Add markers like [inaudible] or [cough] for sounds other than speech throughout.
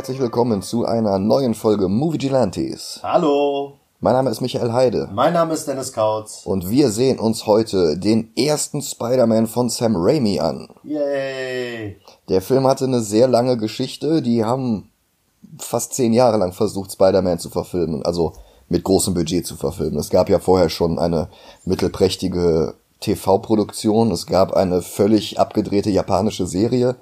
Herzlich willkommen zu einer neuen Folge Movie Gilantes. Hallo, Mein Name ist Michael Heide mein Name ist Dennis Kautz. und wir sehen uns heute den ersten Spider-Man von Sam Raimi an. Yay! Der Film hatte eine sehr lange Geschichte, die haben fast zehn Jahre lang versucht, Spider-Man zu verfilmen, also mit großem Budget zu verfilmen. Es gab ja vorher schon eine mittelprächtige TV-Produktion, es gab eine völlig abgedrehte japanische Serie,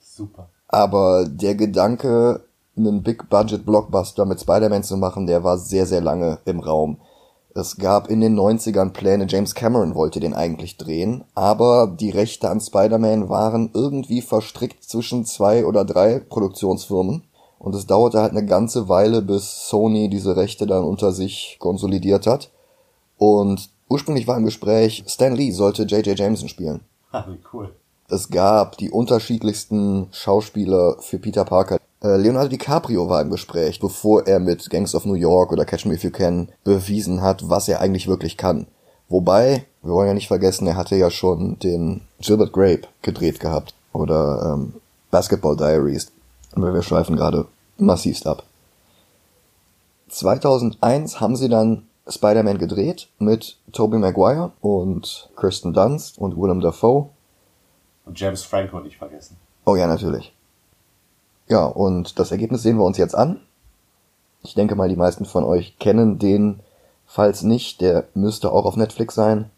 Super. Aber der Gedanke, einen Big-Budget-Blockbuster mit Spider-Man zu machen, der war sehr, sehr lange im Raum. Es gab in den 90ern Pläne, James Cameron wollte den eigentlich drehen, aber die Rechte an Spider-Man waren irgendwie verstrickt zwischen zwei oder drei Produktionsfirmen. Und es dauerte halt eine ganze Weile, bis Sony diese Rechte dann unter sich konsolidiert hat. Und ursprünglich war im Gespräch, Stan Lee sollte J.J. Jameson spielen. Ah, wie cool. Es gab die unterschiedlichsten Schauspieler für Peter Parker. Äh, Leonardo DiCaprio war im Gespräch, bevor er mit Gangs of New York oder Catch Me If You Can bewiesen hat, was er eigentlich wirklich kann. Wobei, wir wollen ja nicht vergessen, er hatte ja schon den Gilbert Grape gedreht gehabt. Oder ähm, Basketball Diaries. Aber wir schweifen gerade massivst ab. 2001 haben sie dann Spider-Man gedreht mit Tobey Maguire und Kirsten Dunst und Willem Dafoe. Und James Franco nicht vergessen. Oh ja, natürlich. Ja, und das Ergebnis sehen wir uns jetzt an. Ich denke mal, die meisten von euch kennen den. Falls nicht, der müsste auch auf Netflix sein.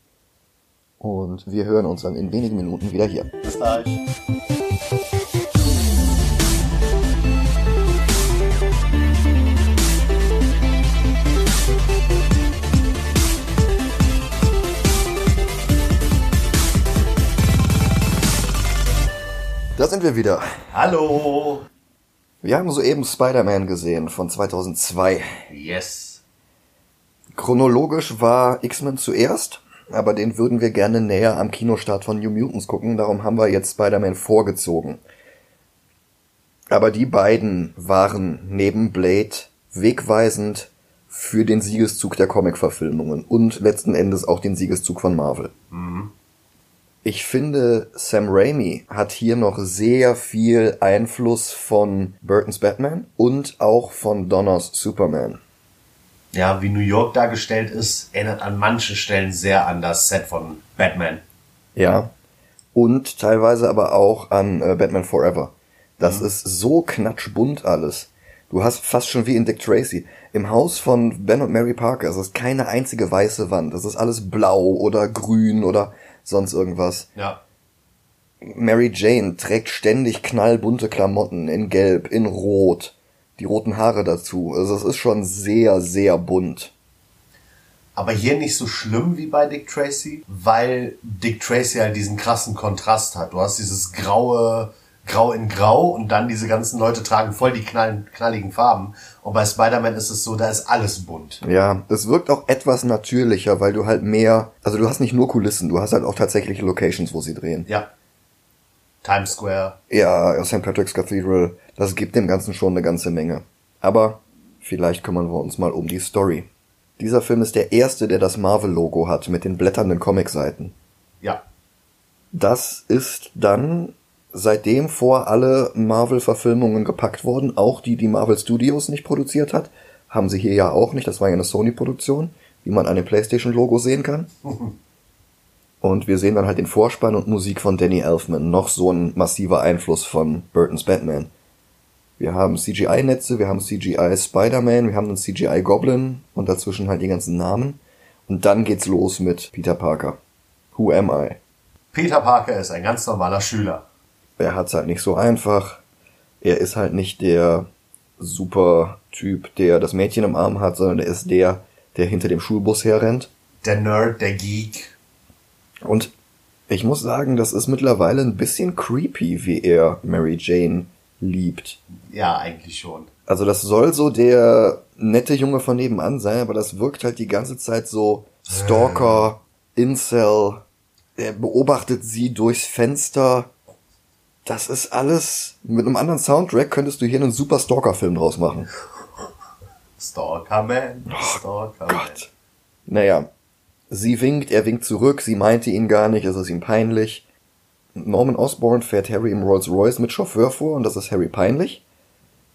Und wir hören uns dann in wenigen Minuten wieder hier. Bis gleich. Da sind wir wieder. Hallo. Wir haben soeben Spider-Man gesehen von 2002. Yes. Chronologisch war X-Men zuerst, aber den würden wir gerne näher am Kinostart von New Mutants gucken, darum haben wir jetzt Spider-Man vorgezogen. Aber die beiden waren neben Blade wegweisend für den Siegeszug der Comic-Verfilmungen und letzten Endes auch den Siegeszug von Marvel. Ich finde, Sam Raimi hat hier noch sehr viel Einfluss von Burtons Batman und auch von Donners Superman. Ja, wie New York dargestellt ist, erinnert an manchen Stellen sehr an das Set von Batman. Ja. Und teilweise aber auch an äh, Batman Forever. Das ist so knatschbunt alles. Du hast fast schon wie in Dick Tracy. Im Haus von Ben und Mary Parker es ist keine einzige weiße Wand. Es ist alles blau oder grün oder sonst irgendwas. Ja. Mary Jane trägt ständig knallbunte Klamotten in Gelb, in Rot. Die roten Haare dazu. Also es ist schon sehr, sehr bunt. Aber hier nicht so schlimm wie bei Dick Tracy, weil Dick Tracy halt diesen krassen Kontrast hat. Du hast dieses graue, grau in grau und dann diese ganzen Leute tragen voll die knallen, knalligen Farben. Und bei Spider-Man ist es so, da ist alles bunt. Ja, es wirkt auch etwas natürlicher, weil du halt mehr, also du hast nicht nur Kulissen, du hast halt auch tatsächliche Locations, wo sie drehen. Ja. Times Square. Ja, St. Patrick's Cathedral, das gibt dem Ganzen schon eine ganze Menge. Aber vielleicht kümmern wir uns mal um die Story. Dieser Film ist der erste, der das Marvel-Logo hat, mit den blätternden Comicseiten. Ja. Das ist dann seitdem vor alle Marvel-Verfilmungen gepackt worden, auch die, die Marvel Studios nicht produziert hat. Haben sie hier ja auch nicht, das war ja eine Sony-Produktion, wie man an dem PlayStation-Logo sehen kann. [laughs] Und wir sehen dann halt den Vorspann und Musik von Danny Elfman, noch so ein massiver Einfluss von Burtons Batman. Wir haben CGI-Netze, wir haben CGI Spider-Man, wir haben einen CGI Goblin und dazwischen halt die ganzen Namen. Und dann geht's los mit Peter Parker. Who am I? Peter Parker ist ein ganz normaler Schüler. Er hat's halt nicht so einfach. Er ist halt nicht der super Typ, der das Mädchen im Arm hat, sondern er ist der, der hinter dem Schulbus herrennt. Der Nerd, der Geek. Und ich muss sagen, das ist mittlerweile ein bisschen creepy, wie er Mary Jane liebt. Ja, eigentlich schon. Also das soll so der nette Junge von nebenan sein, aber das wirkt halt die ganze Zeit so Stalker, Incel. Er beobachtet sie durchs Fenster. Das ist alles, mit einem anderen Soundtrack könntest du hier einen super Stalker-Film draus machen. Stalker Man. Stalker Man. Gott. Naja, sie winkt, er winkt zurück, sie meinte ihn gar nicht, es ist ihm peinlich. Norman Osborn fährt Harry im Rolls Royce mit Chauffeur vor und das ist Harry peinlich.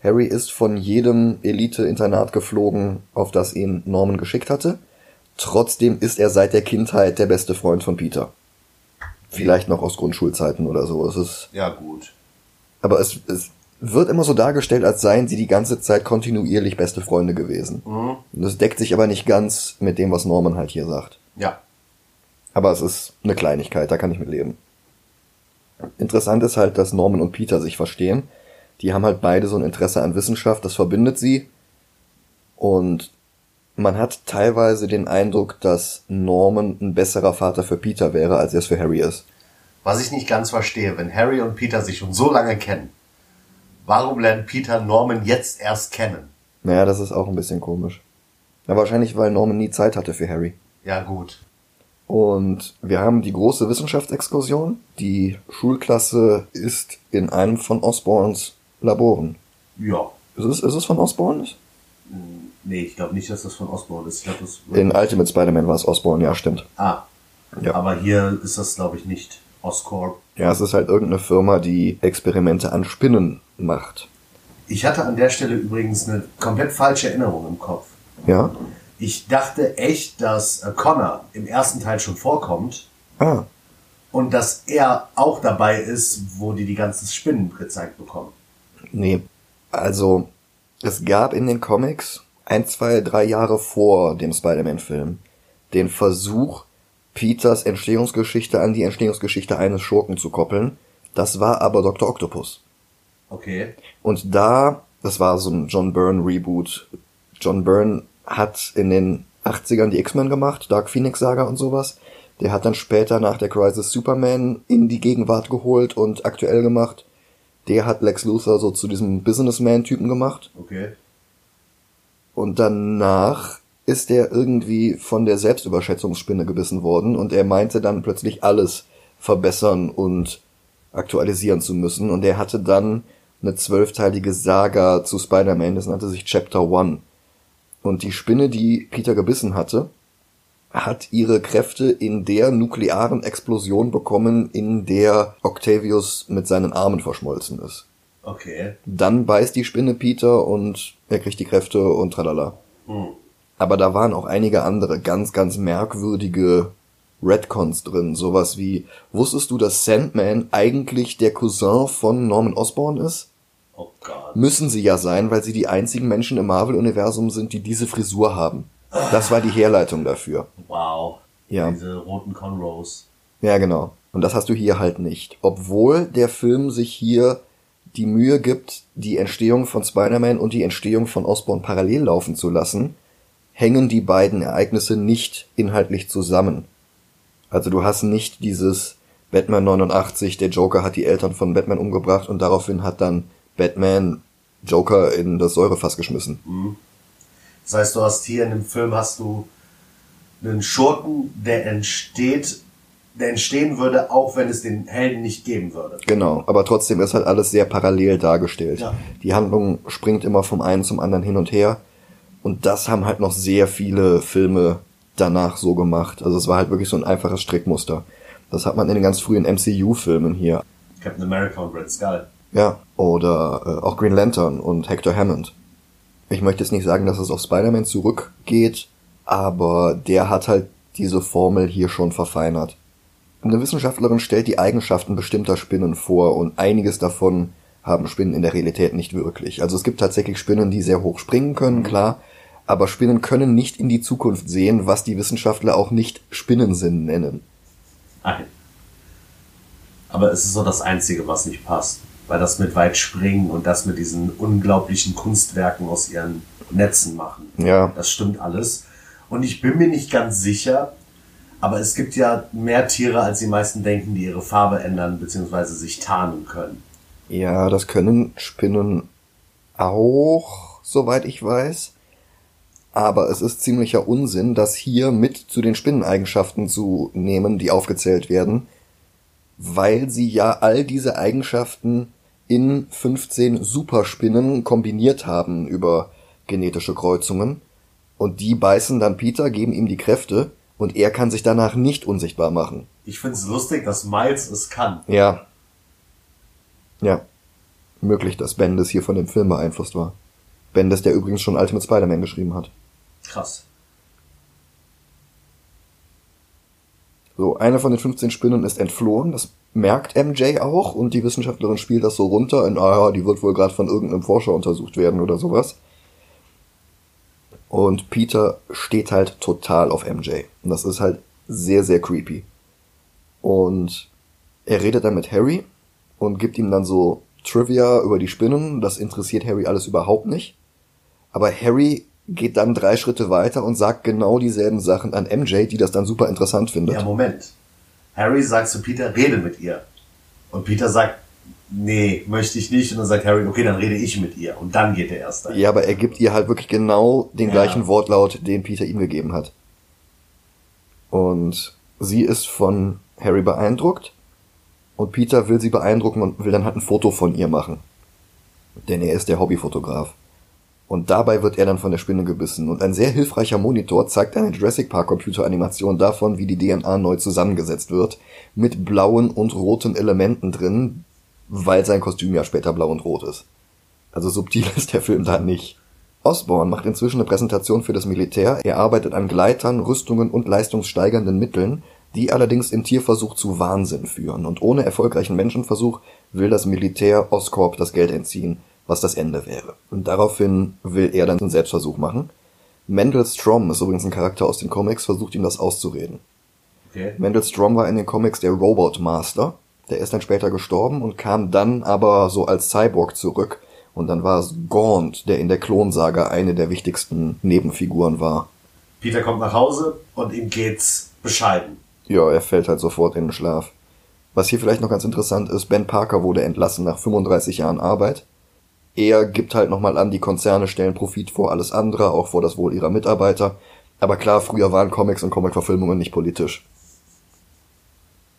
Harry ist von jedem Elite-Internat geflogen, auf das ihn Norman geschickt hatte. Trotzdem ist er seit der Kindheit der beste Freund von Peter. Vielleicht noch aus Grundschulzeiten oder so. Es ist, Ja, gut. aber es, es wird immer so dargestellt, als seien sie die ganze Zeit kontinuierlich beste Freunde gewesen. Und das deckt sich aber nicht ganz mit dem, was Norman halt hier sagt. Ja. Aber es ist eine Kleinigkeit, da kann ich mit leben. Interessant ist halt, dass Norman und Peter sich verstehen. Die haben halt beide so ein Interesse an Wissenschaft, das verbindet sie. Und man hat teilweise den Eindruck, dass Norman ein besserer Vater für Peter wäre, als er es für Harry ist. Was ich nicht ganz verstehe, wenn Harry und Peter sich schon so lange kennen, warum lernt Peter Norman jetzt erst kennen? Naja, das ist auch ein bisschen komisch. Ja, wahrscheinlich, weil Norman nie Zeit hatte für Harry. Ja, gut. Und wir haben die große Wissenschaftsexkursion. Die Schulklasse ist in einem von Osborns Laboren. Ja. Ist es, ist es von Osborn? Nee, ich glaube nicht, dass das von Osborn ist. Ich glaube, das In Ultimate Spider-Man war es Osborn, ja, stimmt. Ah. Ja. Aber hier ist das, glaube ich, nicht Oscorp. Ja, es ist halt irgendeine Firma, die Experimente an Spinnen macht. Ich hatte an der Stelle übrigens eine komplett falsche Erinnerung im Kopf. Ja? Ich dachte echt, dass äh, Connor im ersten Teil schon vorkommt Ah, und dass er auch dabei ist, wo die die ganzen Spinnen gezeigt bekommen. nee. Also, es gab in den Comics ein, zwei, drei Jahre vor dem Spider-Man-Film den Versuch, Peters Entstehungsgeschichte an die Entstehungsgeschichte eines Schurken zu koppeln. Das war aber Dr. Octopus. Okay. Und da, das war so ein John Byrne Reboot. John Byrne hat in den 80ern die X-Men gemacht, Dark Phoenix Saga und sowas. Der hat dann später nach der Crisis Superman in die Gegenwart geholt und aktuell gemacht. Der hat Lex Luthor so zu diesem Businessman-Typen gemacht. Okay. Und danach ist er irgendwie von der Selbstüberschätzungsspinne gebissen worden und er meinte dann plötzlich alles verbessern und aktualisieren zu müssen. Und er hatte dann eine zwölfteilige Saga zu Spider-Man, das nannte sich Chapter One. Und die Spinne, die Peter gebissen hatte, hat ihre Kräfte in der nuklearen Explosion bekommen, in der Octavius mit seinen Armen verschmolzen ist. Okay. Dann beißt die Spinne Peter und er kriegt die Kräfte und tralala. Hm. Aber da waren auch einige andere ganz, ganz merkwürdige Redcons drin. Sowas wie, wusstest du, dass Sandman eigentlich der Cousin von Norman Osborn ist? Oh Gott. Müssen sie ja sein, weil sie die einzigen Menschen im Marvel-Universum sind, die diese Frisur haben. Das war die Herleitung dafür. Wow. Ja. Diese roten Conros. Ja, genau. Und das hast du hier halt nicht. Obwohl der Film sich hier die Mühe gibt, die Entstehung von Spider-Man und die Entstehung von Osborn parallel laufen zu lassen, hängen die beiden Ereignisse nicht inhaltlich zusammen. Also du hast nicht dieses Batman 89, der Joker hat die Eltern von Batman umgebracht und daraufhin hat dann Batman Joker in das Säurefass geschmissen. Das heißt, du hast hier in dem Film hast du einen Schurken, der entsteht, entstehen würde, auch wenn es den Helden nicht geben würde. Genau, aber trotzdem ist halt alles sehr parallel dargestellt. Ja. Die Handlung springt immer vom einen zum anderen hin und her. Und das haben halt noch sehr viele Filme danach so gemacht. Also es war halt wirklich so ein einfaches Strickmuster. Das hat man in den ganz frühen MCU-Filmen hier. Captain America und Red Skull. Ja, oder äh, auch Green Lantern und Hector Hammond. Ich möchte jetzt nicht sagen, dass es auf Spider-Man zurückgeht, aber der hat halt diese Formel hier schon verfeinert. Eine Wissenschaftlerin stellt die Eigenschaften bestimmter Spinnen vor und einiges davon haben Spinnen in der Realität nicht wirklich. Also es gibt tatsächlich Spinnen, die sehr hoch springen können, klar, aber Spinnen können nicht in die Zukunft sehen, was die Wissenschaftler auch nicht Spinnensinn nennen. Nein. Aber es ist so das Einzige, was nicht passt. Weil das mit weit springen und das mit diesen unglaublichen Kunstwerken aus ihren Netzen machen. Ja, Das stimmt alles. Und ich bin mir nicht ganz sicher, aber es gibt ja mehr Tiere, als die meisten denken, die ihre Farbe ändern bzw. sich tarnen können. Ja, das können Spinnen auch, soweit ich weiß. Aber es ist ziemlicher Unsinn, das hier mit zu den Spinneneigenschaften zu nehmen, die aufgezählt werden, weil sie ja all diese Eigenschaften in 15 Superspinnen kombiniert haben über genetische Kreuzungen. Und die beißen dann Peter, geben ihm die Kräfte und er kann sich danach nicht unsichtbar machen. Ich find's lustig, dass Miles es kann. Ja. Ja. Möglich, dass Bendis hier von dem Film beeinflusst war. Bendis, der übrigens schon Ultimate Spider-Man geschrieben hat. Krass. So, eine von den 15 Spinnen ist entflohen, das merkt MJ auch und die Wissenschaftlerin spielt das so runter in, ah ja, die wird wohl gerade von irgendeinem Forscher untersucht werden oder sowas. Und Peter steht halt total auf MJ. Und das ist halt sehr, sehr creepy. Und er redet dann mit Harry und gibt ihm dann so Trivia über die Spinnen. Das interessiert Harry alles überhaupt nicht. Aber Harry geht dann drei Schritte weiter und sagt genau dieselben Sachen an MJ, die das dann super interessant findet. Ja, Moment. Harry sagt zu Peter, rede mit ihr. Und Peter sagt, nee, möchte ich nicht. Und dann sagt Harry, okay, dann rede ich mit ihr. Und dann geht er erst ein. Ja, aber er gibt ihr halt wirklich genau den Ja. gleichen Wortlaut, den Peter ihm gegeben hat. Und sie ist von Harry beeindruckt und Peter will sie beeindrucken und will dann halt ein Foto von ihr machen. Denn er ist der Hobbyfotograf. Und dabei wird er dann von der Spinne gebissen. Und ein sehr hilfreicher Monitor zeigt eine Jurassic Park Computeranimation davon, wie die DNA neu zusammengesetzt wird, mit blauen und roten Elementen drin, weil sein Kostüm ja später blau und rot ist. Also subtil [laughs] ist der Film da nicht. Osborn macht inzwischen eine Präsentation für das Militär. Er arbeitet an Gleitern, Rüstungen und leistungssteigernden Mitteln, die allerdings im Tierversuch zu Wahnsinn führen. Und ohne erfolgreichen Menschenversuch will das Militär Oscorp das Geld entziehen, was das Ende wäre. Und daraufhin will er dann einen Selbstversuch machen. Mendel Strom ist übrigens ein Charakter aus den Comics, versucht ihm das auszureden. Okay. Mendel Strom war in den Comics der Robot Master. Der ist dann später gestorben und kam dann aber so als Cyborg zurück. Und dann war es Gaunt, der in der Klonsaga eine der wichtigsten Nebenfiguren war. Peter kommt nach Hause und ihm geht's bescheiden. Ja, er fällt halt sofort in den Schlaf. Was hier vielleicht noch ganz interessant ist, Ben Parker wurde entlassen nach 35 Jahren Arbeit. Er gibt halt nochmal an, die Konzerne stellen Profit vor alles andere, auch vor das Wohl ihrer Mitarbeiter. Aber klar, früher waren Comics und Comicverfilmungen nicht politisch.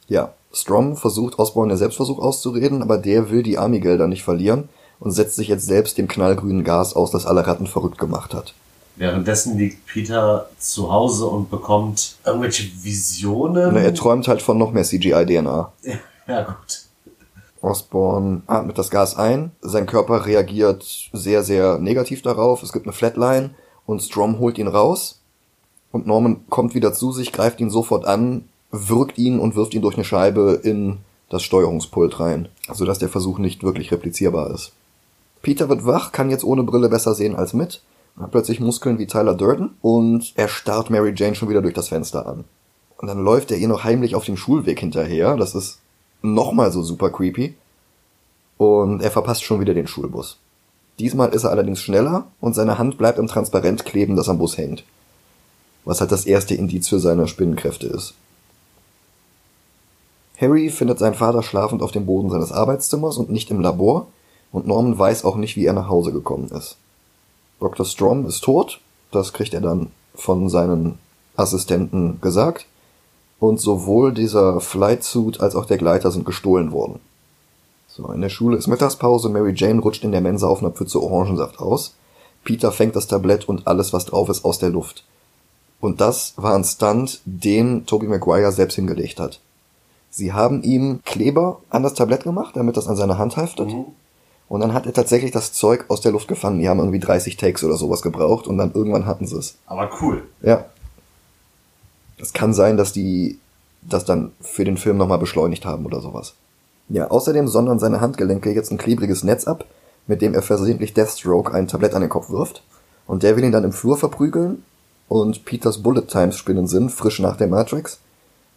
Ja, Strom versucht Osborn der Selbstversuch auszureden, aber der will die Army-Gelder nicht verlieren und setzt sich jetzt selbst dem knallgrünen Gas aus, das alle Ratten verrückt gemacht hat. Währenddessen liegt Peter zu Hause und bekommt irgendwelche Visionen. Na, er träumt halt von noch mehr CGI-DNA. [laughs] ja, gut. Osborn atmet das Gas ein, sein Körper reagiert sehr, sehr negativ darauf, es gibt eine Flatline und Strom holt ihn raus und Norman kommt wieder zu sich, greift ihn sofort an, würgt ihn und wirft ihn durch eine Scheibe in das Steuerungspult rein, sodass der Versuch nicht wirklich replizierbar ist. Peter wird wach, kann jetzt ohne Brille besser sehen als mit, hat plötzlich Muskeln wie Tyler Durden und er starrt Mary Jane schon wieder durch das Fenster an. Und dann läuft er ihr noch heimlich auf dem Schulweg hinterher, das ist nochmal so super creepy. Und er verpasst schon wieder den Schulbus. Diesmal ist er allerdings schneller und seine Hand bleibt im Transparent kleben, das am Bus hängt. Was halt das erste Indiz für seine Spinnenkräfte ist. Harry findet seinen Vater schlafend auf dem Boden seines Arbeitszimmers und nicht im Labor, und Norman weiß auch nicht, wie er nach Hause gekommen ist. Dr. Strom ist tot, das kriegt er dann von seinen Assistenten gesagt, und sowohl dieser Flightsuit als auch der Gleiter sind gestohlen worden. So, in der Schule ist Mittagspause, Mary Jane rutscht in der Mensa auf einer Pfütze Orangensaft aus, Peter fängt das Tablett und alles, was drauf ist, aus der Luft. Und das war ein Stunt, den Tobey Maguire selbst hingelegt hat. Sie haben ihm Kleber an das Tablett gemacht, damit das an seine Hand haftet. Mhm. Und dann hat er tatsächlich das Zeug aus der Luft gefangen. Die haben irgendwie 30 Takes oder sowas gebraucht und dann irgendwann hatten sie es. Aber cool. Ja. Es kann sein, dass die das dann für den Film nochmal beschleunigt haben oder sowas. Ja, außerdem sondern seine Handgelenke jetzt ein klebriges Netz ab, mit dem er versehentlich Deathstroke ein Tablett an den Kopf wirft. Und der will ihn dann im Flur verprügeln. Und Peters Bullet Times Spinnen sind frisch nach der Matrix.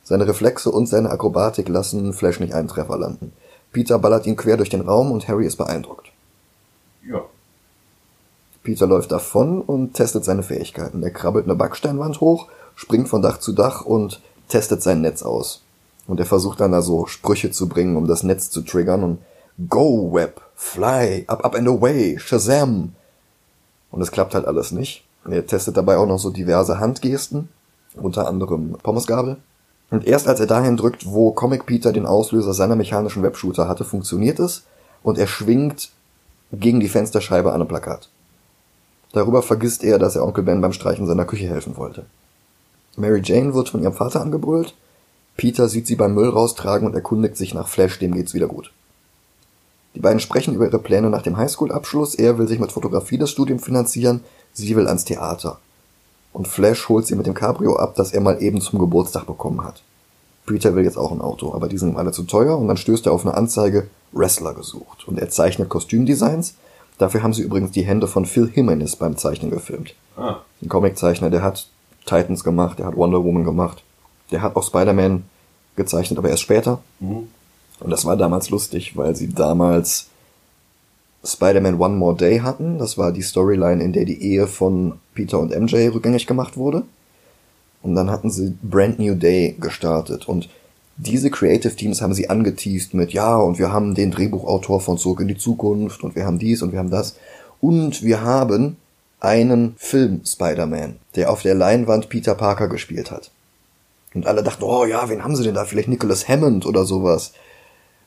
Seine Reflexe und seine Akrobatik lassen Flash nicht einen Treffer landen. Peter ballert ihn quer durch den Raum und Harry ist beeindruckt. Ja. Peter läuft davon und testet seine Fähigkeiten. Er krabbelt eine Backsteinwand hoch, springt von Dach zu Dach und testet sein Netz aus. Und er versucht dann da so Sprüche zu bringen, um das Netz zu triggern und Go Web, Fly, up, up and away, Shazam. Und es klappt halt alles nicht. Er testet dabei auch noch so diverse Handgesten, unter anderem Pommesgabel. Und erst als er dahin drückt, wo Comic Peter den Auslöser seiner mechanischen Webshooter hatte, funktioniert es und er schwingt gegen die Fensterscheibe an einem Plakat. Darüber vergisst er, dass er Onkel Ben beim Streichen seiner Küche helfen wollte. Mary Jane wird von ihrem Vater angebrüllt. Peter sieht sie beim Müll raustragen und erkundigt sich nach Flash, dem geht's wieder gut. Die beiden sprechen über ihre Pläne nach dem Highschool-Abschluss. Er will sich mit Fotografie das Studium finanzieren, sie will ans Theater. Und Flash holt sie mit dem Cabrio ab, das er mal eben zum Geburtstag bekommen hat. Peter will jetzt auch ein Auto, aber die sind ihm alle zu teuer und dann stößt er auf eine Anzeige, Wrestler gesucht. Und er zeichnet Kostümdesigns. Dafür haben sie übrigens die Hände von Phil Jimenez beim Zeichnen gefilmt. Ah. Ein Comiczeichner, der hat Titans gemacht, der hat Wonder Woman gemacht, der hat auch Spider-Man gezeichnet, aber erst später. Mhm. Und das war damals lustig, weil sie damals Spider-Man One More Day hatten. Das war die Storyline, in der die Ehe von Peter und MJ rückgängig gemacht wurde. Und dann hatten sie Brand New Day gestartet. Und diese Creative Teams haben sie angeteased mit, ja, und wir haben den Drehbuchautor von Zurück in die Zukunft und wir haben dies und wir haben das. Und wir haben einen Film Spider-Man, der auf der Leinwand Peter Parker gespielt hat. Und alle dachten, oh ja, wen haben sie denn da? Vielleicht Nicholas Hammond oder sowas.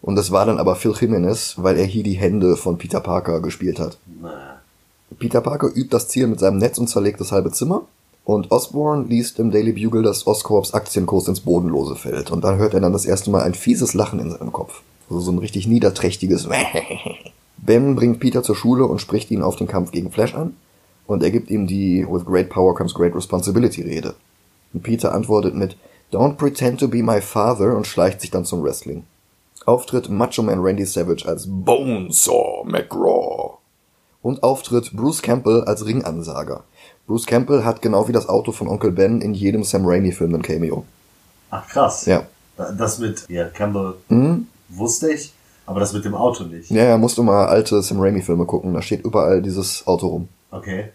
Und das war dann aber Phil Jimenez, weil er hier die Hände von Peter Parker gespielt hat. Peter Parker übt das Ziel mit seinem Netz und zerlegt das halbe Zimmer. Und Osborn liest im Daily Bugle, dass Oscorps Aktienkurs ins Bodenlose fällt. Und dann hört er dann das erste Mal ein fieses Lachen in seinem Kopf. Also so ein richtig niederträchtiges [laughs] Ben bringt Peter zur Schule und spricht ihn auf den Kampf gegen Flash an. Und er gibt ihm die With great power comes great responsibility Rede. Und Peter antwortet mit Don't pretend to be my father und schleicht sich dann zum Wrestling. Auftritt Macho Man Randy Savage als Bonesaw McGraw. Und Auftritt Bruce Campbell als Ringansager. Bruce Campbell hat genau wie das Auto von Onkel Ben in jedem Sam Raimi-Film ein Cameo. Ach krass. Ja. Das mit, ja, Campbell Mhm. wusste ich, aber das mit dem Auto nicht. Ja, ja, musst du mal alte Sam Raimi-Filme gucken, da steht überall dieses Auto rum. Okay.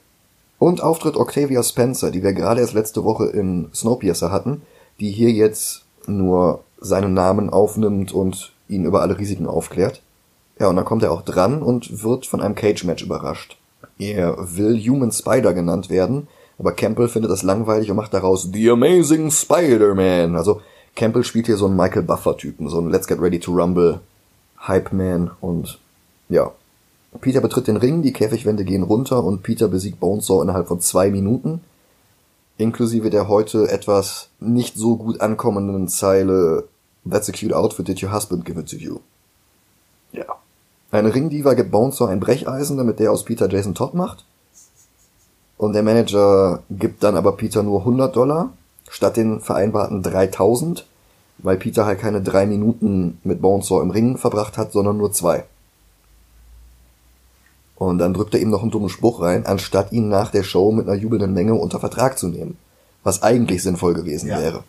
Und Auftritt Octavia Spencer, die wir gerade erst letzte Woche in Snowpiercer hatten, die hier jetzt nur seinen Namen aufnimmt und ihn über alle Risiken aufklärt. Ja, und dann kommt er auch dran und wird von einem Cage-Match überrascht. Er will Human Spider genannt werden, aber Campbell findet das langweilig und macht daraus The Amazing Spider-Man. Also Campbell spielt hier so einen Michael Buffer-Typen, so einen Let's Get Ready to Rumble Hype-Man und ja. Peter betritt den Ring, die Käfigwände gehen runter und Peter besiegt Bonesaw innerhalb von zwei Minuten. Inklusive der heute etwas nicht so gut ankommenden Zeile That's a cute outfit, did your husband give it to you? Ja. Eine Ringdiva gibt Bonesaw ein Brecheisen, damit der aus Peter Jason Todd macht. Und der Manager gibt dann aber Peter nur 100 Dollar statt den vereinbarten 3000, weil Peter halt keine drei Minuten mit Bonesaw im Ring verbracht hat, sondern nur zwei. Und dann drückt er ihm noch einen dummen Spruch rein, anstatt ihn nach der Show mit einer jubelnden Menge unter Vertrag zu nehmen. Was eigentlich sinnvoll gewesen Ja. wäre.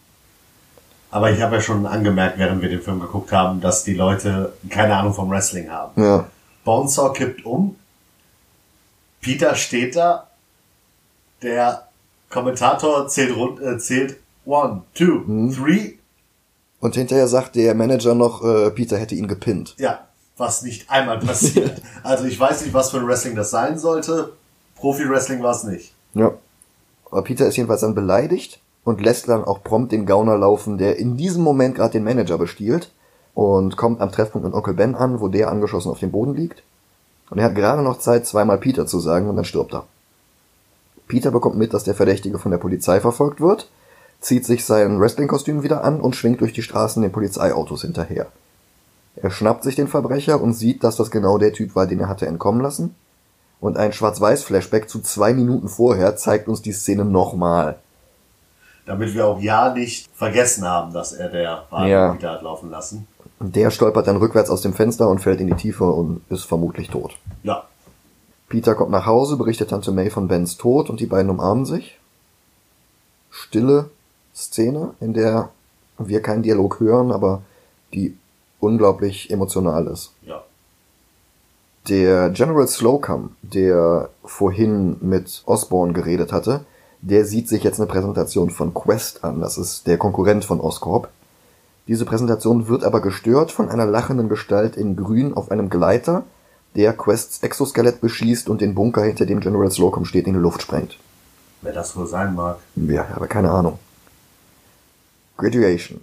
Aber ich habe ja schon angemerkt, während wir den Film geguckt haben, dass die Leute keine Ahnung vom Wrestling haben. Ja. Bonesaw kippt um. Peter steht da. Der Kommentator zählt rund, äh, zählt one, two, three. Und hinterher sagt der Manager noch, äh, Peter hätte ihn gepinnt. Ja, was nicht einmal passiert. [laughs] also ich weiß nicht, was für ein Wrestling das sein sollte. Profi-Wrestling war es nicht. Ja. Aber Peter ist jedenfalls dann beleidigt und lässt dann auch prompt den Gauner laufen, der in diesem Moment gerade den Manager bestiehlt und kommt am Treffpunkt mit Onkel Ben an, wo der angeschossen auf dem Boden liegt. Und er hat gerade noch Zeit, zweimal Peter zu sagen und dann stirbt er. Peter bekommt mit, dass der Verdächtige von der Polizei verfolgt wird, zieht sich sein Wrestling-Kostüm wieder an und schwingt durch die Straßen den Polizeiautos hinterher. Er schnappt sich den Verbrecher und sieht, dass das genau der Typ war, den er hatte entkommen lassen. Und ein Schwarz-Weiß-Flashback zu zwei Minuten vorher zeigt uns die Szene nochmal. Damit wir auch ja nicht vergessen haben, dass er der war, Ja. der Peter hat laufen lassen. Der stolpert dann rückwärts aus dem Fenster und fällt in die Tiefe und ist vermutlich tot. Ja. Peter kommt nach Hause, berichtet Tante May von Bens Tod und die beiden umarmen sich. Stille Szene, in der wir keinen Dialog hören, aber die unglaublich emotional ist. Ja. Der General Slocum, der vorhin mit Osborne geredet hatte, der sieht sich jetzt eine Präsentation von Quest an. Das ist der Konkurrent von Oscorp. Diese Präsentation wird aber gestört von einer lachenden Gestalt in Grün auf einem Gleiter, der Quests Exoskelett beschießt und den Bunker, hinter dem General Slocum steht, in die Luft sprengt. Wer das wohl sein mag. Ja, aber keine Ahnung. Graduation.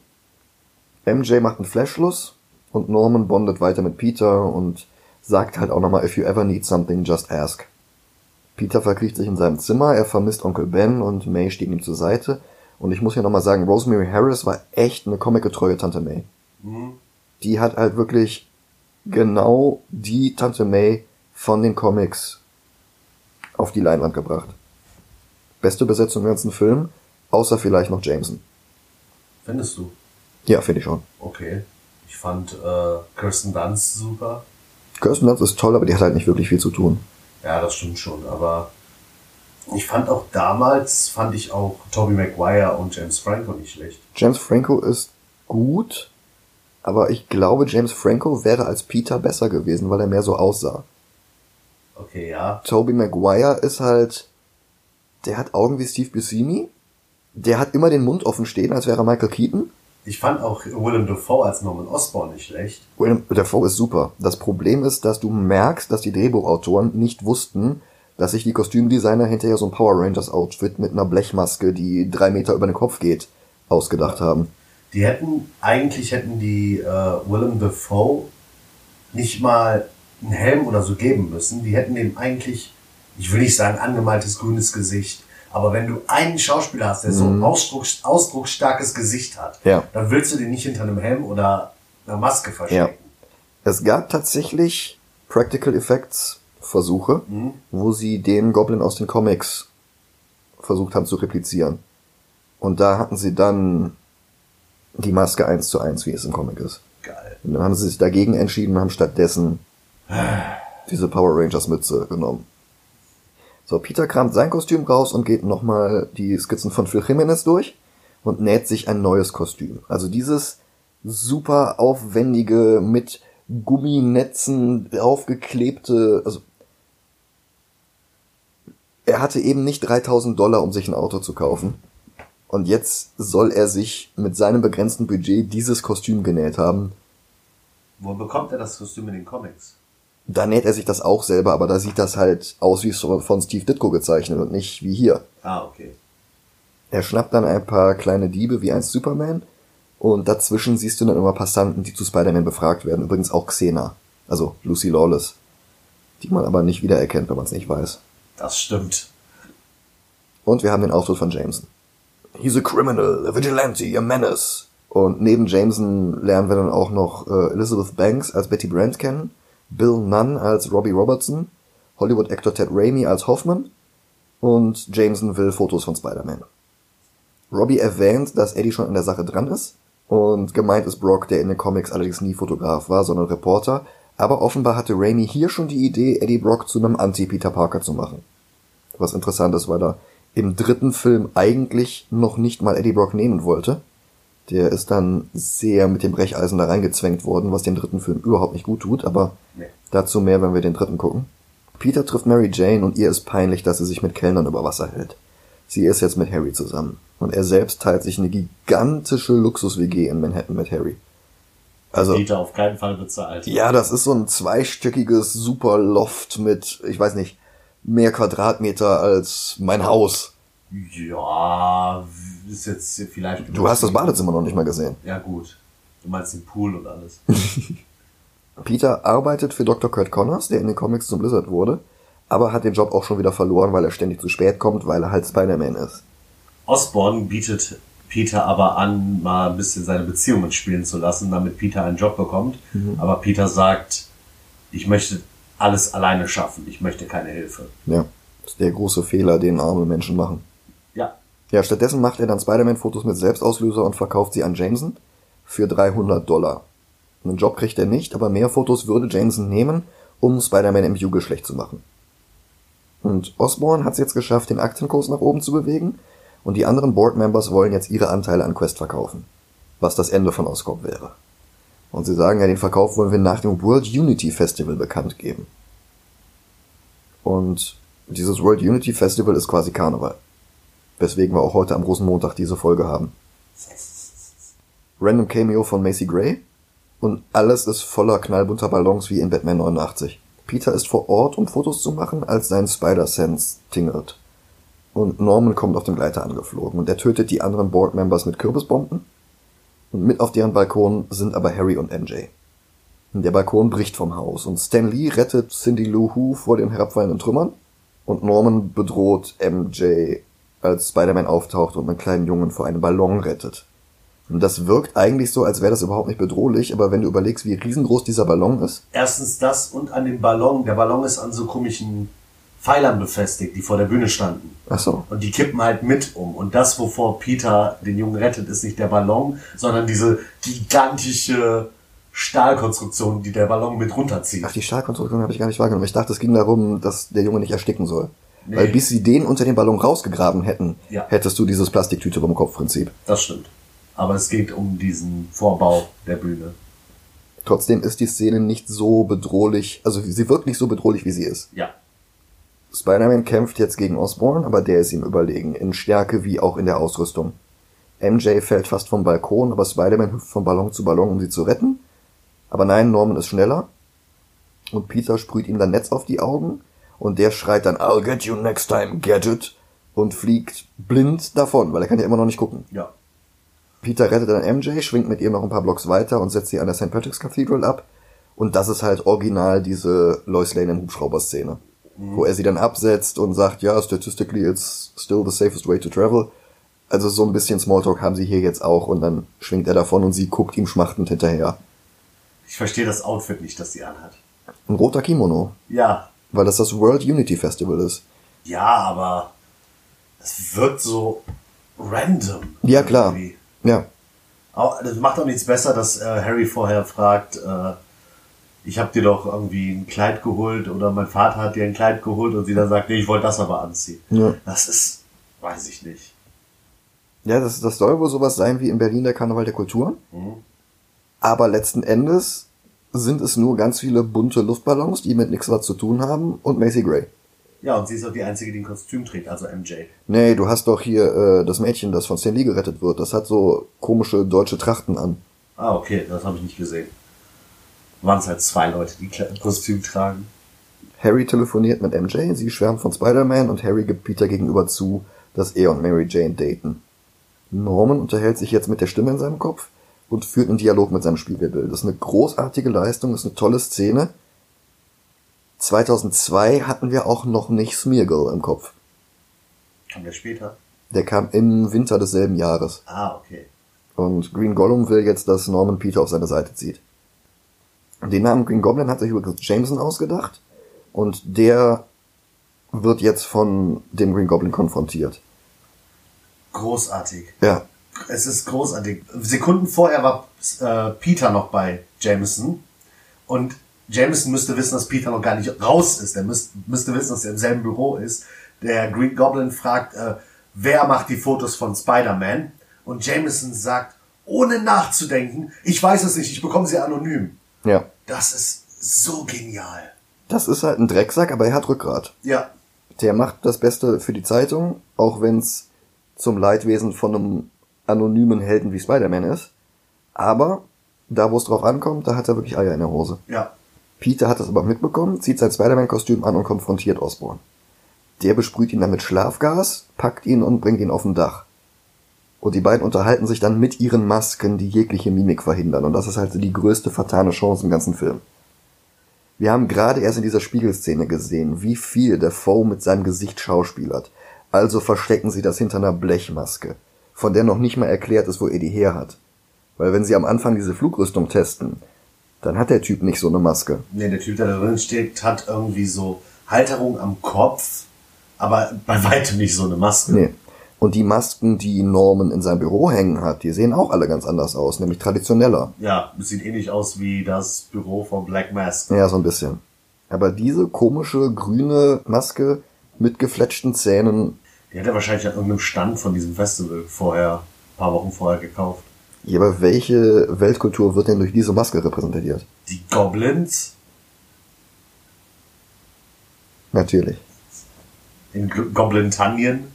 MJ macht einen Flashschluss und Norman bondet weiter mit Peter und sagt halt auch nochmal, if you ever need something, just ask. Peter verkriecht sich in seinem Zimmer, er vermisst Onkel Ben und May steht ihm zur Seite Und ich muss hier nochmal sagen, Rosemary Harris war echt eine comicgetreue Tante May. Die hat halt wirklich genau die Tante May von den Comics auf die Leinwand gebracht. Beste Besetzung im ganzen Film, außer vielleicht noch Jameson. Findest du? Ja, finde ich schon. Okay. Ich fand äh, Kirsten Dunst super. Kirsten Dunst ist toll, aber die hat halt nicht wirklich viel zu tun. Ja, das stimmt schon. Aber ich fand auch damals, fand ich auch Tobey Maguire und James Franco nicht schlecht. James Franco ist gut, aber ich glaube, James Franco wäre als Peter besser gewesen, weil er mehr so aussah. Okay, ja. Tobey Maguire ist halt, der hat Augen wie Steve Buscemi, der hat immer den Mund offen stehen, als wäre er Michael Keaton. Ich fand auch Willem Dafoe als Norman Osborn nicht schlecht. Willem Dafoe ist super. Das Problem ist, dass du merkst, dass die Drehbuchautoren nicht wussten, dass sich die Kostümdesigner hinterher so ein Power Rangers Outfit mit einer Blechmaske, die drei Meter über den Kopf geht, ausgedacht haben. Die hätten, eigentlich hätten die äh, Willem Dafoe nicht mal einen Helm oder so geben müssen. Die hätten dem eigentlich, ich will nicht sagen angemaltes grünes Gesicht, aber wenn du einen Schauspieler hast, der so ein ausdrucks, ausdrucksstarkes Gesicht hat, Ja. dann willst du den nicht hinter einem Helm oder einer Maske verstecken. Es gab tatsächlich Practical Effects Versuche, wo sie den Goblin aus den Comics versucht haben zu replizieren. Und da hatten sie dann die Maske eins zu eins, wie es im Comic ist. Geil. Und dann haben sie sich dagegen entschieden und haben stattdessen diese Power Rangers Mütze genommen. So, Peter kramt sein Kostüm raus und geht nochmal die Skizzen von Phil Jimenez durch und näht sich ein neues Kostüm. Also dieses super aufwendige, mit Gumminetzen aufgeklebte, also er hatte eben nicht 3000 Dollar, um sich ein Auto zu kaufen. Und jetzt soll er sich mit seinem begrenzten Budget dieses Kostüm genäht haben. Wo bekommt er das Kostüm in den Comics? Da näht er sich das auch selber, aber da sieht das halt aus wie von Steve Ditko gezeichnet und nicht wie hier. Ah, okay. Er schnappt dann ein paar kleine Diebe wie ein Superman und dazwischen siehst du dann immer Passanten, die zu Spider-Man befragt werden. Übrigens auch Xena, also Lucy Lawless, die man aber nicht wiedererkennt, wenn man es nicht weiß. Das stimmt. Und wir haben den Auftritt von Jameson. He's a criminal, a vigilante, a menace. Und neben Jameson lernen wir dann auch noch äh, Elizabeth Banks als Betty Brant kennen, Bill Nunn als Robbie Robertson, Hollywood-Actor Ted Raimi als Hoffman und Jameson will Fotos von Spider-Man. Robbie erwähnt, dass Eddie schon an der Sache dran ist und gemeint ist Brock, der in den Comics allerdings nie Fotograf war, sondern Reporter, aber offenbar hatte Raimi hier schon die Idee, Eddie Brock zu einem Anti-Peter Parker zu machen. Was interessant ist, weil er im dritten Film eigentlich noch nicht mal Eddie Brock nehmen wollte. Der ist dann sehr mit dem Brecheisen da reingezwängt worden, was dem dritten Film überhaupt nicht gut tut, aber Nee. dazu mehr, wenn wir den dritten gucken. Peter trifft Mary Jane und ihr ist peinlich, dass sie sich mit Kellnern über Wasser hält. Sie ist jetzt mit Harry zusammen. Und er selbst teilt sich eine gigantische Luxus-WG in Manhattan mit Harry. Also, Peter auf keinen Fall bezahlt. ja, das ist so ein zweistöckiges Super-Loft mit, ich weiß nicht, mehr Quadratmeter als mein Haus. Ja, ist jetzt vielleicht. Du hast das Badezimmer noch nicht mal gesehen. Ja, gut. Du meinst den Pool und alles. [laughs] Peter arbeitet für Dr. Kurt Connors, der in den Comics zum Blizzard wurde, aber hat den Job auch schon wieder verloren, weil er ständig zu spät kommt, weil er halt Spider-Man ist. Osborn bietet Peter aber an, mal ein bisschen seine Beziehung mitspielen zu lassen, damit Peter einen Job bekommt. Aber Peter sagt, ich möchte alles alleine schaffen. Ich möchte keine Hilfe. Ja, das ist der große Fehler, den arme Menschen machen. Ja. Stattdessen macht er dann Spider-Man-Fotos mit Selbstauslöser und verkauft sie an Jameson für 300 Dollar. Einen Job kriegt er nicht, aber mehr Fotos würde Jameson nehmen, um Spider-Man im schlecht zu machen. Und Osborn hat es jetzt geschafft, den Aktienkurs nach oben zu bewegen und die anderen Board-Members wollen jetzt ihre Anteile an Quest verkaufen. Was das Ende von Oscorp wäre. Und sie sagen ja, den Verkauf wollen wir nach dem World Unity Festival bekannt geben. Und dieses World Unity Festival ist quasi Karneval. Weswegen wir auch heute am großen Montag diese Folge haben. Random Cameo von Macy Gray. Und alles ist voller knallbunter Ballons wie in Batman 89. Peter ist vor Ort, um Fotos zu machen, als sein Spider-Sense tingelt. Und Norman kommt auf dem Gleiter angeflogen und er tötet die anderen Board-Members mit Kürbisbomben. Und mit auf deren Balkon sind aber Harry und MJ. Der Balkon bricht vom Haus und Stan Lee rettet Cindy Lou Who vor den herabfallenden Trümmern und Norman bedroht MJ als Spider-Man auftaucht und einen kleinen Jungen vor einem Ballon rettet. Und das wirkt eigentlich so, als wäre das überhaupt nicht bedrohlich, aber wenn du überlegst, wie riesengroß dieser Ballon ist. Erstens das und an dem Ballon. Der Ballon ist an so komischen Pfeilern befestigt, die vor der Bühne standen. Ach so. Und die kippen halt mit um. Und das, wovor Peter den Jungen rettet, ist nicht der Ballon, sondern diese gigantische Stahlkonstruktion, die der Ballon mit runterzieht. Ach, die Stahlkonstruktion habe ich gar nicht wahrgenommen. Ich dachte, es ging darum, dass der Junge nicht ersticken soll. Nee. Weil bis sie den unter den Ballon rausgegraben hätten, Ja. hättest du dieses Plastiktüte beim Kopfprinzip. Das stimmt. Aber es geht um diesen Vorbau der Bühne. Trotzdem ist die Szene nicht so bedrohlich, also sie wirkt nicht so bedrohlich, wie sie ist. Ja. Spider-Man kämpft jetzt gegen Osborn, aber der ist ihm überlegen, in Stärke wie auch in der Ausrüstung. MJ fällt fast vom Balkon, aber Spider-Man hüpft von Ballon zu Ballon, um sie zu retten. Aber nein, Norman ist schneller. Und Peter sprüht ihm dann Netz auf die Augen und der schreit dann I'll get you next time, Gadget und fliegt blind davon, weil er kann ja immer noch nicht gucken. Ja. Peter rettet dann MJ, schwingt mit ihr noch ein paar Blocks weiter und setzt sie an der St. Patrick's Cathedral ab. Und das ist halt original diese Lois Lane im Hubschrauber-Szene. Wo er sie dann absetzt und sagt, ja, statistically it's still the safest way to travel. Also so ein bisschen Smalltalk haben sie hier jetzt auch und dann schwingt er davon und sie guckt ihm schmachtend hinterher. Ich verstehe das Outfit nicht, das sie anhat. Ein roter Kimono, Ja. Weil das das World Unity Festival ist. Ja, aber es wirkt so random. Ja, klar. Irgendwie. Ja, Auch, das macht auch nichts besser, dass äh, Harry vorher fragt, äh, ich habe dir doch irgendwie ein Kleid geholt oder mein Vater hat dir ein Kleid geholt und sie dann sagt, nee, ich wollte das aber anziehen. Ja. Das ist, weiß ich nicht. Ja, das, das soll wohl sowas sein wie in Berlin der Karneval der Kulturen. Aber letzten Endes sind es nur ganz viele bunte Luftballons, die mit nichts was zu tun haben und Macy Gray. Ja, und sie ist auch die Einzige, die ein Kostüm trägt, also MJ. Nee, du hast doch hier äh, das Mädchen, das von Stan Lee gerettet wird. Das hat so komische deutsche Trachten an. Ah, okay, das habe ich nicht gesehen. Waren es halt zwei Leute, die Kle- Kostüm tragen. Harry telefoniert mit MJ, sie schwärmt von Spider-Man und Harry gibt Peter gegenüber zu, dass er und Mary Jane daten. Norman unterhält sich jetzt mit der Stimme in seinem Kopf und führt einen Dialog mit seinem Spiegelbild. Das ist eine großartige Leistung, das ist eine tolle Szene. 2002 hatten wir auch noch nicht Smeargle im Kopf. Kam der später? Der kam im Winter desselben Jahres. Ah, okay. Und Green Gollum will jetzt, dass Norman Peter auf seine Seite zieht. Den Namen Green Goblin hat sich übrigens Jameson ausgedacht. Und der wird jetzt von dem Green Goblin konfrontiert. Großartig. Ja, Es ist großartig. Sekunden vorher war äh, Peter noch bei Jameson und Jameson müsste wissen, dass Peter noch gar nicht raus ist. Er müsste, müsste wissen, dass er im selben Büro ist. Der Green Goblin fragt, äh, wer macht die Fotos von Spider-Man? Und Jameson sagt, ohne nachzudenken, ich weiß es nicht, ich bekomme sie anonym. ja. Das ist so genial. Das ist halt ein Drecksack, aber er hat Rückgrat. Ja, Der macht das Beste für die Zeitung, auch wenn's zum Leidwesen von einem anonymen Helden wie Spider-Man ist. Aber da, wo es drauf ankommt, da hat er wirklich Eier in der Hose. ja. Peter hat das aber mitbekommen, zieht sein Spider-Man-Kostüm an und konfrontiert Osborn. Der besprüht ihn dann mit Schlafgas, packt ihn und bringt ihn auf ein Dach. Und die beiden unterhalten sich dann mit ihren Masken, die jegliche Mimik verhindern. Und das ist halt die größte vertane Chance im ganzen Film. Wir haben gerade erst in dieser Spiegelszene gesehen, wie viel der Foe mit seinem Gesicht schauspielert. Also verstecken sie das hinter einer Blechmaske, von der noch nicht mal erklärt ist, wo er die her hat. Weil wenn sie am Anfang diese Flugrüstung testen, dann hat der Typ nicht so eine Maske. Nee, der Typ, der da drin steht, hat irgendwie so Halterung am Kopf, aber bei weitem nicht so eine Maske. Nee. Und die Masken, die Norman in seinem Büro hängen hat, die sehen auch alle ganz anders aus, nämlich traditioneller. Ja, sieht ähnlich aus wie das Büro von Black Mask. Ja, so ein bisschen. Aber diese komische grüne Maske mit gefletschten Zähnen, Die hat er wahrscheinlich an irgendeinem Stand von diesem Festival vorher, ein paar Wochen vorher gekauft. ja, aber welche Weltkultur wird denn durch diese Maske repräsentiert? Die Goblins Natürlich. in G- Goblintanien.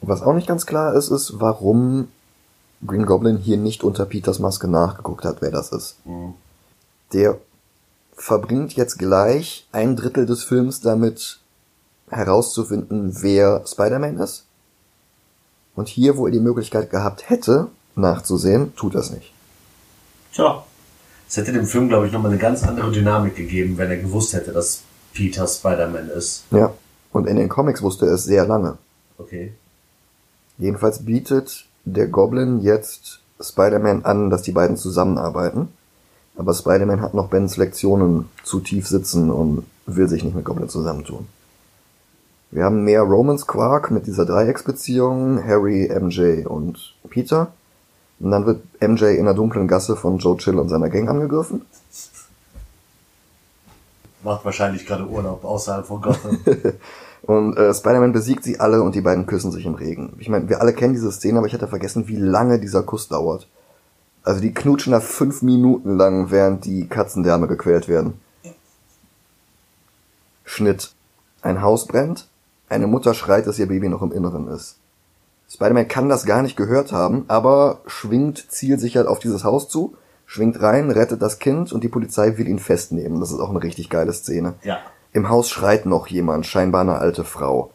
Was auch nicht ganz klar ist, ist, warum Green Goblin hier nicht unter Peters Maske nachgeguckt hat, wer das ist. Der verbringt jetzt gleich ein Drittel des Films damit herauszufinden, wer Spider-Man ist. Und hier, wo er die Möglichkeit gehabt hätte, nachzusehen, tut das nicht. Tja, es hätte dem Film, glaube ich, nochmal eine ganz andere Dynamik gegeben, wenn er gewusst hätte, dass Peter Spider-Man ist. Ja. Und in den Comics wusste er es sehr lange. Okay. Jedenfalls bietet der Goblin jetzt Spider-Man an, dass die beiden zusammenarbeiten. Aber Spider-Man hat noch Bens Lektionen zu tief sitzen und will sich nicht mit Goblin zusammentun. Wir haben mehr Romance Quark mit dieser Dreiecksbeziehung, Harry, MJ und Peter. Und dann wird MJ in der dunklen Gasse von Joe Chill und seiner Gang angegriffen. Macht wahrscheinlich gerade Urlaub außerhalb von Gotham. [laughs] Und äh, Spider-Man besiegt sie alle und die beiden küssen sich im Regen. Ich meine, wir alle kennen diese Szene, aber ich hatte vergessen, wie lange dieser Kuss dauert. Also die knutschen da fünf Minuten lang, während die Katzendärme gequält werden. Schnitt. Ein Haus brennt. Eine Mutter schreit, dass ihr Baby noch im Inneren ist. Spider-Man kann das gar nicht gehört haben, aber schwingt zielsicher auf dieses Haus zu, schwingt rein, rettet das Kind und die Polizei will ihn festnehmen. Das ist auch eine richtig geile Szene. ja. Im Haus schreit noch jemand, scheinbar eine alte Frau.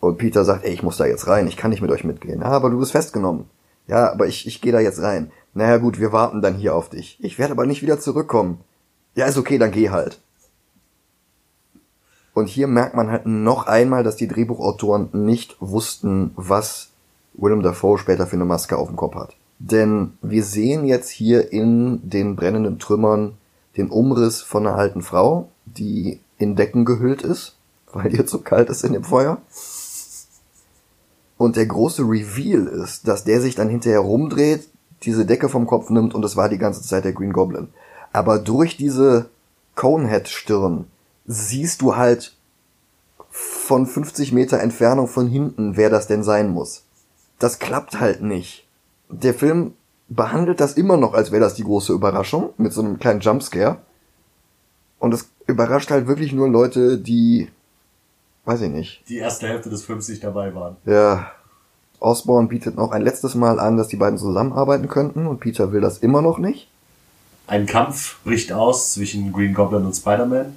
Und Peter sagt, ey, ich muss da jetzt rein, ich kann nicht mit euch mitgehen. Ja, aber du bist festgenommen. Ja, aber ich, ich gehe da jetzt rein. Naja gut, wir warten dann hier auf dich. Ich werde aber nicht wieder zurückkommen. Ja, ist okay, dann geh halt. Und hier merkt man halt noch einmal, dass die Drehbuchautoren nicht wussten, was Willem Dafoe später für eine Maske auf dem Kopf hat. Denn wir sehen jetzt hier in den brennenden Trümmern den Umriss von einer alten Frau, die in Decken gehüllt ist, weil ihr zu kalt ist in dem Feuer. Und der große Reveal ist, dass der sich dann hinterher rumdreht, diese Decke vom Kopf nimmt und es war die ganze Zeit der Green Goblin. Aber durch diese Conehead-Stirn siehst du halt von 50 Meter Entfernung von hinten, wer das denn sein muss. Das klappt halt nicht. Der Film behandelt das immer noch, als wäre das die große Überraschung, mit so einem kleinen Jumpscare. Und es überrascht halt wirklich nur Leute, die, weiß ich nicht, Die erste Hälfte des Films nicht dabei waren. ja. Osborn bietet noch ein letztes Mal an, dass die beiden zusammenarbeiten könnten und Peter will das immer noch nicht. Ein Kampf bricht aus zwischen Green Goblin und Spider-Man.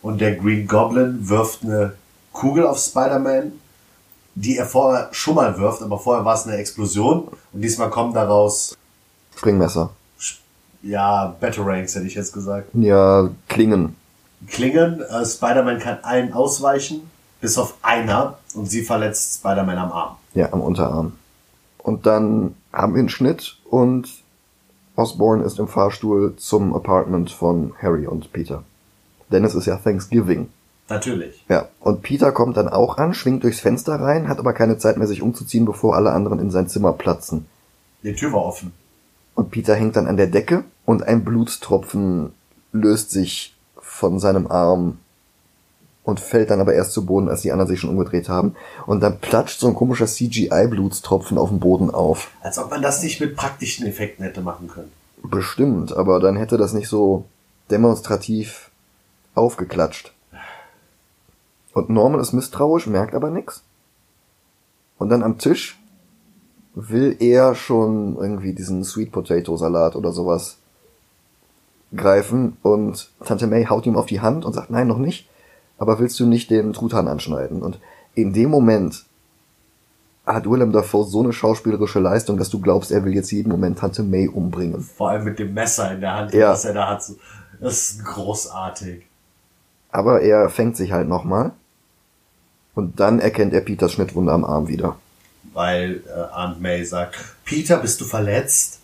Und der Green Goblin wirft eine Kugel auf Spider-Man, die er vorher schon mal wirft, aber vorher war es eine Explosion. Und diesmal kommen daraus, Springmesser. ja, Batarangs hätte ich jetzt gesagt. Ja, Klingen. Klingen. Äh, Spider-Man kann allen ausweichen, bis auf einer. Und sie verletzt Spider-Man am Arm. Ja, am Unterarm. Und dann haben wir einen Schnitt und Osborn ist im Fahrstuhl zum Apartment von Harry und Peter. Denn es ist ja Thanksgiving. Natürlich. Ja, und Peter kommt dann auch an, schwingt durchs Fenster rein, hat aber keine Zeit mehr, sich umzuziehen, bevor alle anderen in sein Zimmer platzen. Die Tür war offen. Und Peter hängt dann an der Decke und ein Blutstropfen löst sich von seinem Arm und fällt dann aber erst zu Boden, als die anderen sich schon umgedreht haben. Und dann platscht so ein komischer CGI-Blutstropfen auf dem Boden auf. Als ob man das nicht mit praktischen Effekten hätte machen können. Bestimmt, aber dann hätte das nicht so demonstrativ aufgeklatscht. Und Norman ist misstrauisch, merkt aber nix. Und dann am Tisch will er schon irgendwie diesen Sweet Potato Salat oder sowas greifen und Tante May haut ihm auf die Hand und sagt, nein, noch nicht, aber willst du nicht den Truthahn anschneiden? Und in dem Moment hat Willem Dafoe so eine schauspielerische Leistung, dass du glaubst, er will jetzt jeden Moment Tante May umbringen. Vor allem mit dem Messer in der Hand, Ja. was er da hat. Das ist großartig. Aber er fängt sich halt nochmal. Und dann erkennt er Peters Schnittwunde am Arm wieder. Weil äh, Aunt May sagt, Peter, bist du verletzt?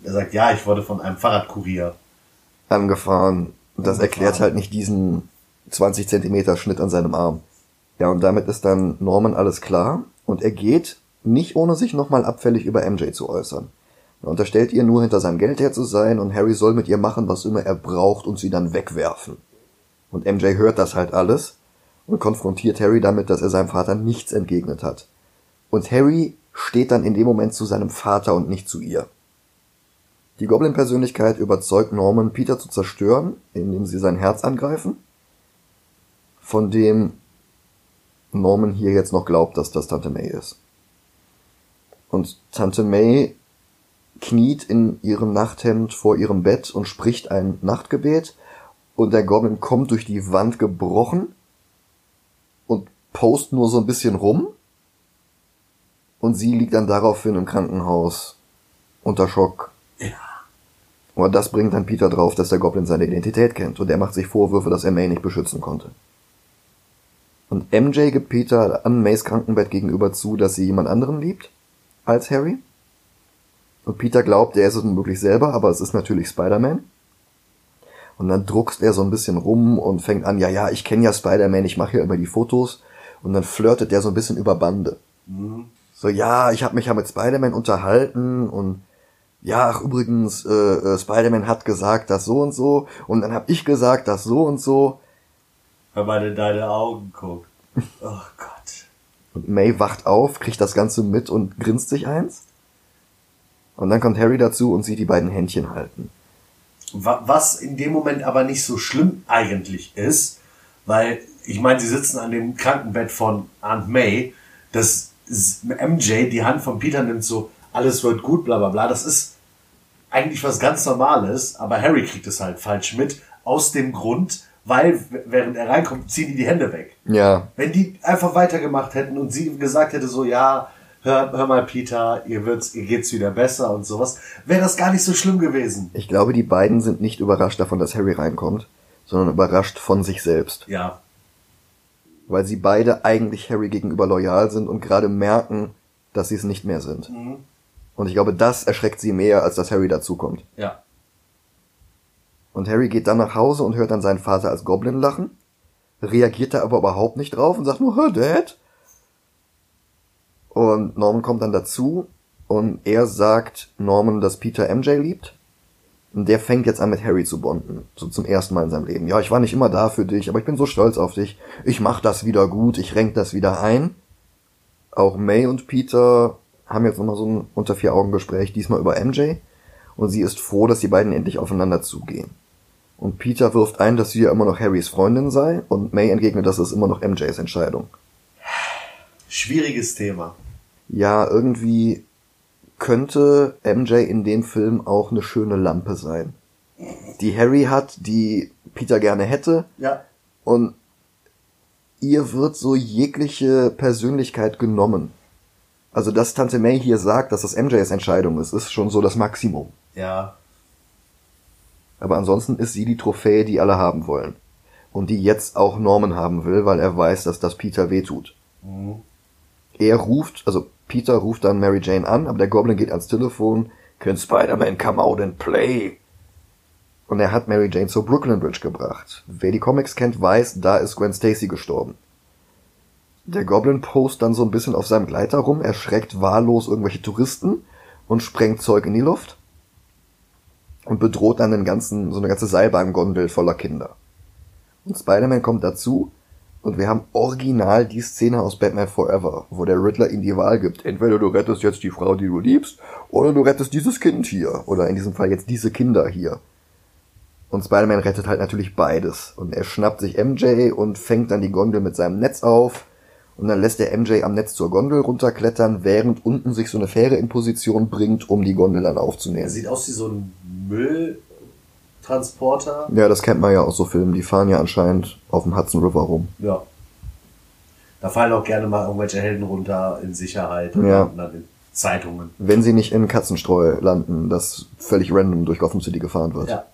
Und er sagt, ja, ich wurde von einem Fahrradkurier. Angefahren. Das Angefahren. erklärt halt nicht diesen 20 Zentimeter Schnitt an seinem Arm. Ja, und damit ist dann Norman alles klar. Und er geht, nicht ohne sich nochmal abfällig über MJ zu äußern. Er unterstellt ihr nur hinter seinem Geld her zu sein und Harry soll mit ihr machen, was immer er braucht und sie dann wegwerfen. Und MJ hört das halt alles und konfrontiert Harry damit, dass er seinem Vater nichts entgegnet hat. Und Harry steht dann in dem Moment zu seinem Vater und nicht zu ihr. Die Goblin-Persönlichkeit überzeugt Norman, Peter zu zerstören, indem sie sein Herz angreifen, von dem Norman hier jetzt noch glaubt, dass das Tante May ist. Und Tante May kniet in ihrem Nachthemd vor ihrem Bett und spricht ein Nachtgebet und der Goblin kommt durch die Wand gebrochen und post nur so ein bisschen rum und sie liegt dann daraufhin im Krankenhaus unter Schock. Ja. Und das bringt dann Peter drauf, dass der Goblin seine Identität kennt und er macht sich Vorwürfe, dass er May nicht beschützen konnte. Und MJ gibt Peter an Mays Krankenbett gegenüber zu, dass sie jemand anderen liebt als Harry. Und Peter glaubt, er ist es möglich selber, aber es ist natürlich Spider-Man. Und dann druckst er so ein bisschen rum und fängt an, ja, ja, ich kenne ja Spider-Man, ich mache ja immer die Fotos. Und dann flirtet der so ein bisschen über Bande. Mhm. So, ja, ich habe mich ja mit Spider-Man unterhalten und ja, ach übrigens, äh, äh, Spider-Man hat gesagt, dass so und so. Und dann habe ich gesagt, dass so und so. Wenn man in deine Augen guckt. Oh Gott. Und May wacht auf, kriegt das Ganze mit und grinst sich eins. Und dann kommt Harry dazu und sieht die beiden Händchen halten. Was in dem Moment aber nicht so schlimm eigentlich ist, weil ich meine, sie sitzen an dem Krankenbett von Aunt May, dass MJ die Hand von Peter nimmt, so alles wird gut, bla bla bla. Das ist eigentlich was ganz Normales, aber Harry kriegt es halt falsch mit, aus dem Grund, weil während er reinkommt, ziehen die die Hände weg. Ja. Wenn die einfach weitergemacht hätten und sie gesagt hätte so, ja, hör, hör mal Peter, ihr wird's, ihr geht's wieder besser und sowas, wäre das gar nicht so schlimm gewesen. Ich glaube, die beiden sind nicht überrascht davon, dass Harry reinkommt, sondern überrascht von sich selbst. Ja. Weil sie beide eigentlich Harry gegenüber loyal sind und gerade merken, dass sie es nicht mehr sind. Mhm. Und ich glaube, das erschreckt sie mehr, als dass Harry dazukommt. Ja. Und Harry geht dann nach Hause und hört dann seinen Vater als Goblin lachen, reagiert da aber überhaupt nicht drauf und sagt nur, Hör, Dad. Und Norman kommt dann dazu und er sagt Norman, dass Peter MJ liebt. Und der fängt jetzt an mit Harry zu bonden. So zum ersten Mal in seinem Leben. Ja, ich war nicht immer da für dich, aber ich bin so stolz auf dich. Ich mach das wieder gut, ich renk das wieder ein. Auch May und Peter haben jetzt nochmal so ein unter vier Augen Gespräch, diesmal über MJ. Und sie ist froh, dass die beiden endlich aufeinander zugehen. Und Peter wirft ein, dass sie ja immer noch Harrys Freundin sei und May entgegnet, dass es immer noch MJs Entscheidung. Schwieriges Thema. Ja, irgendwie könnte MJ in dem Film auch eine schöne Lampe sein. Die Harry hat, die Peter gerne hätte. Ja. Und ihr wird so jegliche Persönlichkeit genommen. Also, dass Tante May hier sagt, dass das MJs Entscheidung ist, ist schon so das Maximum. Ja. Aber ansonsten ist sie die Trophäe, die alle haben wollen. Und die jetzt auch Norman haben will, weil er weiß, dass das Peter wehtut. Mhm. Er ruft, also Peter ruft dann Mary Jane an, aber der Goblin geht ans Telefon. Can Spider-Man come out and play? Und er hat Mary Jane zur Brooklyn Bridge gebracht. Wer die Comics kennt, weiß, da ist Gwen Stacy gestorben. Der Goblin post dann so ein bisschen auf seinem Gleiter rum, erschreckt wahllos irgendwelche Touristen und sprengt Zeug in die Luft und bedroht dann den ganzen, so eine ganze Seilbahngondel voller Kinder. Und Spider-Man kommt dazu und wir haben original die Szene aus Batman Forever, wo der Riddler ihm die Wahl gibt. Entweder du rettest jetzt die Frau, die du liebst, oder du rettest dieses Kind hier. Oder in diesem Fall jetzt diese Kinder hier. Und Spider-Man rettet halt natürlich beides. Und er schnappt sich MJ und fängt dann die Gondel mit seinem Netz auf. Und dann lässt er MJ am Netz zur Gondel runterklettern, während unten sich so eine Fähre in Position bringt, um die Gondel dann aufzunehmen. Sieht aus wie so ein Mülltransporter. Ja, das kennt man ja aus so Filmen. Die fahren ja anscheinend auf dem Hudson River rum. Ja. Da fallen auch gerne mal irgendwelche Helden runter in Sicherheit und ja. dann in Zeitungen. Wenn sie nicht in Katzenstreu landen, das völlig random durch Gotham City gefahren wird. Ja.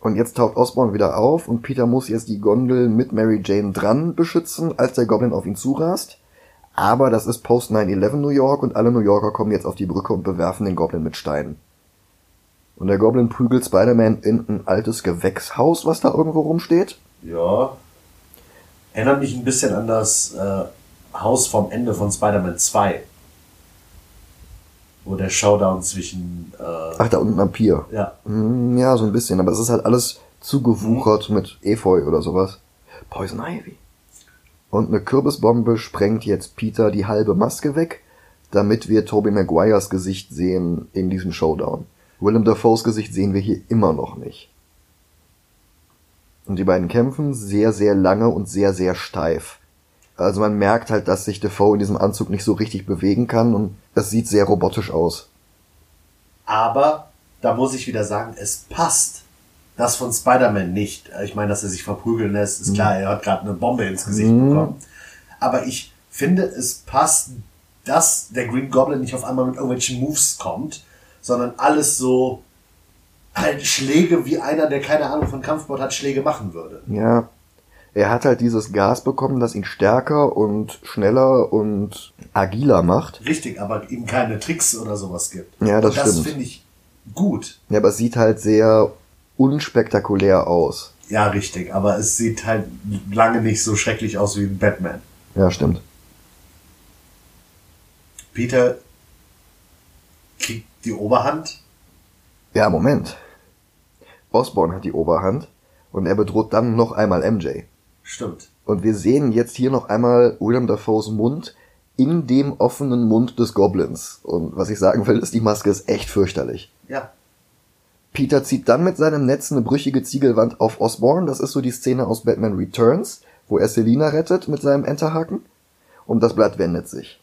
Und jetzt taucht Osborn wieder auf und Peter muss jetzt die Gondel mit Mary Jane dran beschützen, als der Goblin auf ihn zurast. Aber das ist Post 9-11 New York und alle New Yorker kommen jetzt auf die Brücke und bewerfen den Goblin mit Steinen. Und der Goblin prügelt Spider-Man in ein altes Gewächshaus, was da irgendwo rumsteht. Ja. Erinnert mich ein bisschen an das äh, Haus vom Ende von Spider-Man 2. Wo der Showdown zwischen. Äh, Ach, da unten am Pier. Ja. Hm, ja, so ein bisschen. Aber es ist halt alles zugewuchert mhm. mit Efeu oder sowas. Poison Ivy. Und eine Kürbisbombe sprengt jetzt Peter die halbe Maske weg, damit wir Tobey Maguires Gesicht sehen in diesem Showdown. Willem Dafoes Gesicht sehen wir hier immer noch nicht. Und die beiden kämpfen sehr, sehr lange und sehr, sehr steif. Also man merkt halt, dass sich Dafoe in diesem Anzug nicht so richtig bewegen kann und das sieht sehr robotisch aus. Aber da muss ich wieder sagen, es passt. Das von Spider-Man nicht. Ich meine, dass er sich verprügeln lässt, ist klar, er hat gerade eine Bombe ins Gesicht mhm. bekommen. Aber ich finde, es passt, dass der Green Goblin nicht auf einmal mit irgendwelchen Moves kommt, sondern alles so halt Schläge, wie einer, der keine Ahnung von Kampfsport hat, Schläge machen würde. Ja. Er hat halt dieses Gas bekommen, das ihn stärker und schneller und agiler macht. Richtig, aber ihm keine Tricks oder sowas gibt. Ja, das Und das stimmt. finde ich gut. Ja, aber es sieht halt sehr unspektakulär aus. Ja, richtig, aber es sieht halt lange nicht so schrecklich aus wie ein Batman. Ja, stimmt. Peter kriegt die Oberhand. Ja, Moment. Osborn hat die Oberhand und er bedroht dann noch einmal MJ. Stimmt. Und wir sehen jetzt hier noch einmal William Dafoes Mund in dem offenen Mund des Goblins. Und was ich sagen will, ist, die Maske ist echt fürchterlich. Ja. Peter zieht dann mit seinem Netz eine brüchige Ziegelwand auf Osborn. Das ist so die Szene aus Batman Returns, wo er Selina rettet mit seinem Enterhaken. Und das Blatt wendet sich.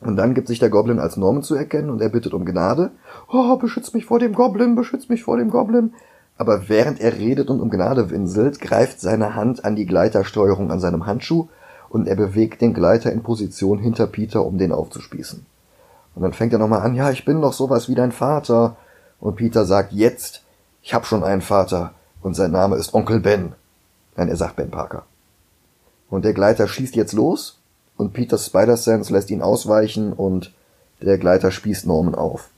Und dann gibt sich der Goblin als Norman zu erkennen und er bittet um Gnade. Oh, beschütz mich vor dem Goblin, beschütz mich vor dem Goblin. Aber während er redet und um Gnade winselt, greift seine Hand an die Gleitersteuerung an seinem Handschuh und er bewegt den Gleiter in Position hinter Peter, um den aufzuspießen. Und dann fängt er nochmal an, ja, ich bin doch sowas wie dein Vater. Und Peter sagt jetzt, ich hab schon einen Vater und sein Name ist Onkel Ben. Nein, er sagt Ben Parker. Und der Gleiter schießt jetzt los und Peters Spider-Sense lässt ihn ausweichen und der Gleiter spießt Norman auf.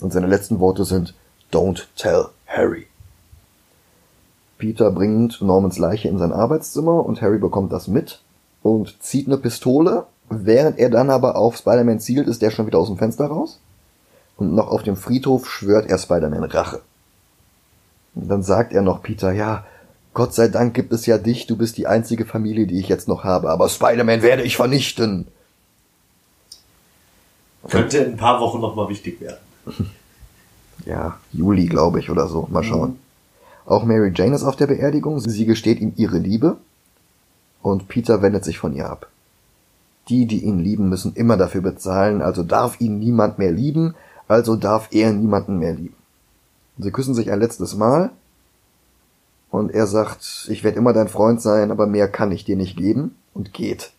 Und seine letzten Worte sind Don't tell Harry. Peter bringt Normans Leiche in sein Arbeitszimmer und Harry bekommt das mit und zieht eine Pistole. Während er dann aber auf Spider-Man zielt, ist der schon wieder aus dem Fenster raus. Und noch auf dem Friedhof schwört er Spider-Man Rache. Und dann sagt er noch Peter, ja, Gott sei Dank gibt es ja dich, du bist die einzige Familie, die ich jetzt noch habe, aber Spider-Man werde ich vernichten. Könnte in ein paar Wochen nochmal wichtig werden. [laughs] Ja, Juli, glaube ich, oder so. Mal schauen. Auch Mary Jane ist auf der Beerdigung. Sie gesteht ihm ihre Liebe. Und Peter wendet sich von ihr ab. Die, die ihn lieben, müssen immer dafür bezahlen, also darf ihn niemand mehr lieben, also darf er niemanden mehr lieben. Sie küssen sich ein letztes Mal. Und er sagt, ich werde immer dein Freund sein, aber mehr kann ich dir nicht geben. Und geht.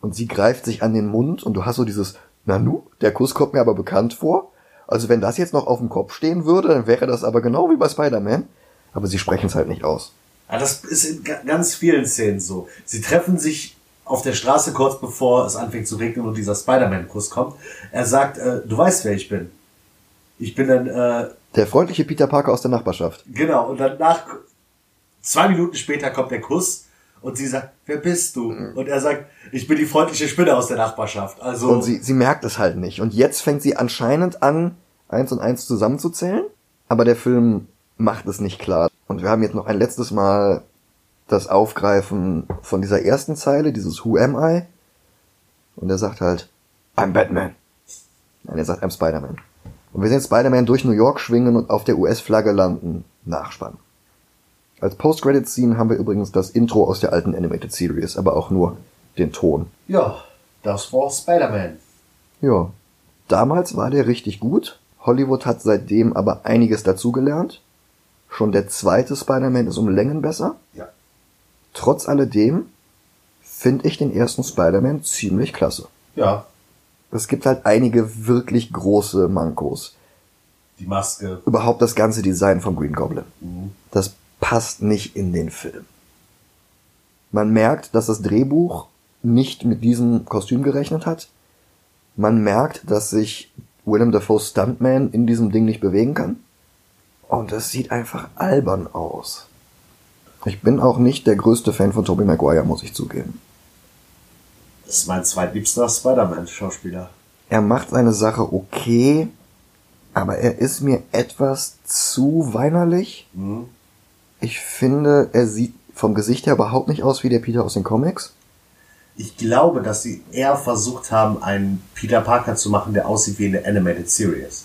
Und sie greift sich an den Mund und du hast so dieses, Nanu, der Kuss kommt mir aber bekannt vor. Also wenn das jetzt noch auf dem Kopf stehen würde, dann wäre das aber genau wie bei Spider-Man. Aber sie sprechen es halt nicht aus. Ja, das ist in ga- ganz vielen Szenen so. Sie treffen sich auf der Straße kurz bevor es anfängt zu regnen und dieser Spider-Man-Kuss kommt. Er sagt, äh, du weißt, wer ich bin. Ich bin ein, äh, Der freundliche Peter Parker aus der Nachbarschaft. genau, und dann nach, zwei Minuten später kommt der Kuss und sie sagt, wer bist du? Und er sagt, ich bin die freundliche Spinne aus der Nachbarschaft. Also, Und sie, sie merkt es halt nicht. Und jetzt fängt sie anscheinend an, eins und eins zusammenzuzählen. Aber der Film macht es nicht klar. Und wir haben jetzt noch ein letztes Mal das Aufgreifen von dieser ersten Zeile, dieses Who am I? Und er sagt halt, I'm Batman. Nein, er sagt, I'm Spider-Man. Und wir sehen Spider-Man durch New York schwingen und auf der US-Flagge landen. Nachspann. Als Post-Credit-Scene haben wir übrigens das Intro aus der alten Animated Series, aber auch nur den Ton. ja, das war Spider-Man. Ja. Damals war der richtig gut. Hollywood hat seitdem aber einiges dazugelernt. Schon der zweite Spider-Man ist um Längen besser. Ja. Trotz alledem finde ich den ersten Spider-Man ziemlich klasse. Ja, Es gibt halt einige wirklich große Mankos. die Maske. Überhaupt das ganze Design von Green Goblin. Mhm. Das passt nicht in den Film. Man merkt, dass das Drehbuch nicht mit diesem Kostüm gerechnet hat. Man merkt, dass sich Willem Dafoe's Stuntman in diesem Ding nicht bewegen kann. Und es sieht einfach albern aus. Ich bin auch nicht der größte Fan von Tobey Maguire, muss ich zugeben. Das ist mein zweitliebster Spider-Man-Schauspieler. Er macht seine Sache okay, aber er ist mir etwas zu weinerlich. Mhm. Ich finde, er sieht vom Gesicht her überhaupt nicht aus wie der Peter aus den Comics. Ich glaube, dass sie eher versucht haben, einen Peter Parker zu machen, der aussieht wie eine Animated Series.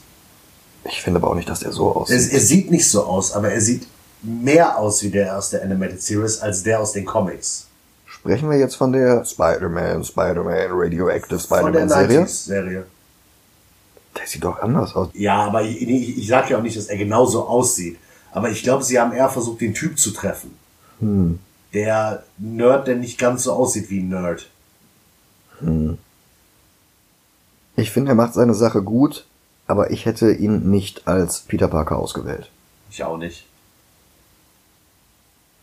Ich finde aber auch nicht, dass der so Er, aussieht. er sieht nicht so aus, aber er sieht mehr aus wie der aus der Animated Series als der aus den Comics. Sprechen wir jetzt von der Spider-Man, Spider-Man, Radioactive Spider-Man-Serie? 90s-Serie. Der sieht doch anders aus. Ja, aber ich, ich, ich sage ja auch nicht, dass er genauso aussieht. Aber ich glaube, sie haben eher versucht, den Typ zu treffen. Hm. Der Nerd, der nicht ganz so aussieht wie ein Nerd. Ich finde, er macht seine Sache gut, aber ich hätte ihn nicht als Peter Parker ausgewählt. Ich auch nicht.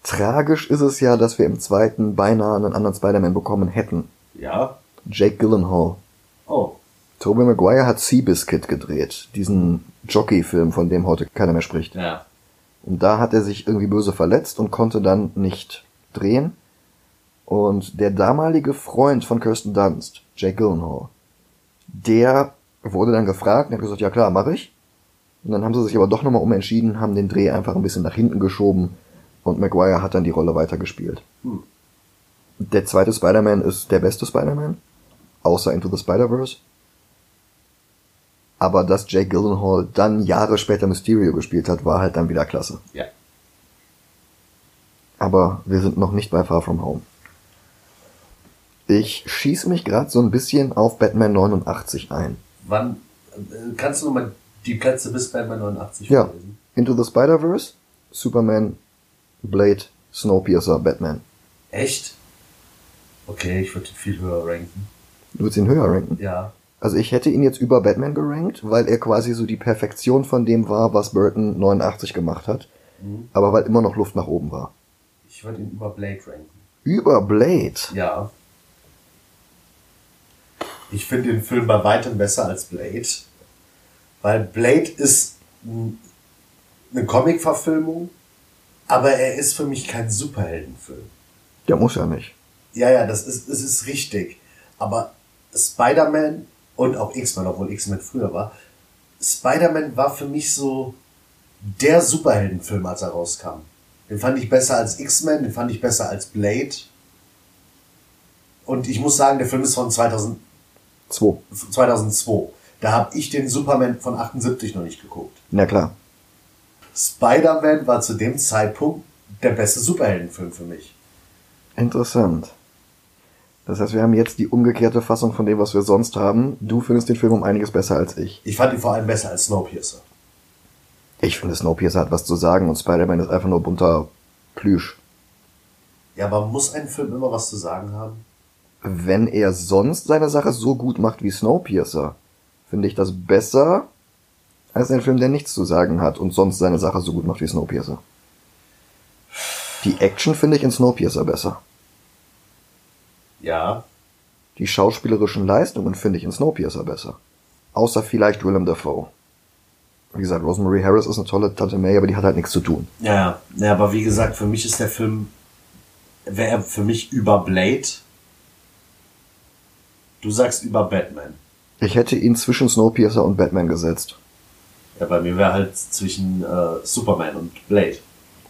Tragisch ist es ja, dass wir im zweiten beinahe einen anderen Spider-Man bekommen hätten. Ja. Jake Gyllenhaal. Oh. Tobey Maguire hat Seabiscuit gedreht, diesen Jockey-Film, von dem heute keiner mehr spricht. Ja. Und da hat er sich irgendwie böse verletzt und konnte dann nicht drehen. Und der damalige Freund von Kirsten Dunst, Jake Gyllenhaal, der wurde dann gefragt und hat gesagt, ja klar, mache ich. Und dann haben sie sich aber doch nochmal umentschieden, haben den Dreh einfach ein bisschen nach hinten geschoben und Maguire hat dann die Rolle weitergespielt. Hm. Der zweite Spider-Man ist der beste Spider-Man, außer Into the Spider-Verse. Aber dass Jake Gyllenhaal dann Jahre später Mysterio gespielt hat, war halt dann wieder klasse. Ja. Aber wir sind noch nicht bei Far From Home. Ich schieße mich gerade so ein bisschen auf Batman 89 ein. Wann, äh, kannst du nochmal die Plätze bis Batman 89 Ja. vorlesen? Into the Spider-Verse, Superman, Blade, Snowpiercer, Batman. Echt? Okay, ich würde ihn viel höher ranken. Du würdest ihn höher ranken. Ja. Also ich hätte ihn jetzt über Batman gerankt, weil er quasi so die Perfektion von dem war, was Burton 89 gemacht hat. Mhm. Aber weil immer noch Luft nach oben war. Ich würde ihn über Blade ranken. Über Blade. Ja. Ich finde den Film bei weitem besser als Blade. Weil Blade ist eine Comic-Verfilmung, aber er ist für mich kein Superheldenfilm. Der muss ja nicht. Ja, ja, das ist, das ist richtig. Aber Spider-Man und auch X-Men, obwohl X-Men früher war, Spider-Man war für mich so der Superheldenfilm, als er rauskam. Den fand ich besser als X-Men, den fand ich besser als Blade. Und ich muss sagen, der Film ist von 2000, Zwei. 2002. Da habe ich den Superman von 78 noch nicht geguckt. Na klar. Spider-Man war zu dem Zeitpunkt der beste Superheldenfilm für mich. Interessant. Das heißt, wir haben jetzt die umgekehrte Fassung von dem, was wir sonst haben. Du findest den Film um einiges besser als ich. Ich fand ihn vor allem besser als Snowpiercer. Ich finde, Snowpiercer hat was zu sagen und Spider-Man ist einfach nur bunter Plüsch. Ja, aber muss ein Film immer was zu sagen haben? Wenn er sonst seine Sache so gut macht wie Snowpiercer, finde ich das besser als ein Film, der nichts zu sagen hat und sonst seine Sache so gut macht wie Snowpiercer. Die Action finde ich in Snowpiercer besser. Ja. Die schauspielerischen Leistungen finde ich in Snowpiercer besser. Außer vielleicht Willem Dafoe. Wie gesagt, Rosemary Harris ist eine tolle Tante May, aber die hat halt nichts zu tun. Ja, ja. Aber wie gesagt, für mich ist der Film, wäre er für mich über Blade. Du sagst über Batman. Ich hätte ihn zwischen Snowpiercer und Batman gesetzt. Ja, bei mir wäre halt zwischen äh, Superman und Blade.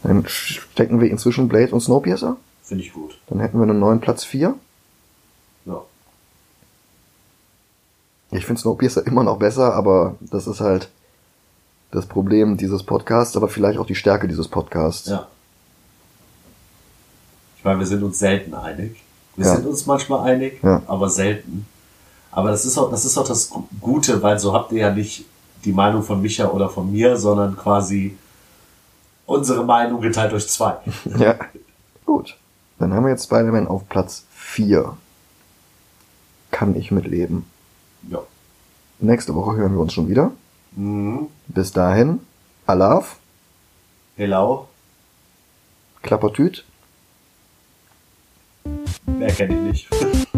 Dann stecken wir ihn zwischen Blade und Snowpiercer. Finde ich gut. Dann hätten wir einen neuen Platz 4. Ja. Ich finde Snowpiercer immer noch besser, aber das ist halt das Problem dieses Podcasts, aber vielleicht auch die Stärke dieses Podcasts. Ja. Ich meine, wir sind uns selten einig. Wir Ja. sind uns manchmal einig, Ja. aber selten. Aber das ist auch, das ist auch das Gu- Gute, weil so habt ihr ja nicht die Meinung von Micha oder von mir, sondern quasi unsere Meinung geteilt durch zwei. [laughs] Ja. Gut. Dann haben wir jetzt Spider-Man auf Platz 4. Kann ich mitleben. Ja. Nächste Woche hören wir uns schon wieder. Mhm. Bis dahin, Alaf, Hello? Klappertüt. Mehr kenne ich nicht. [laughs]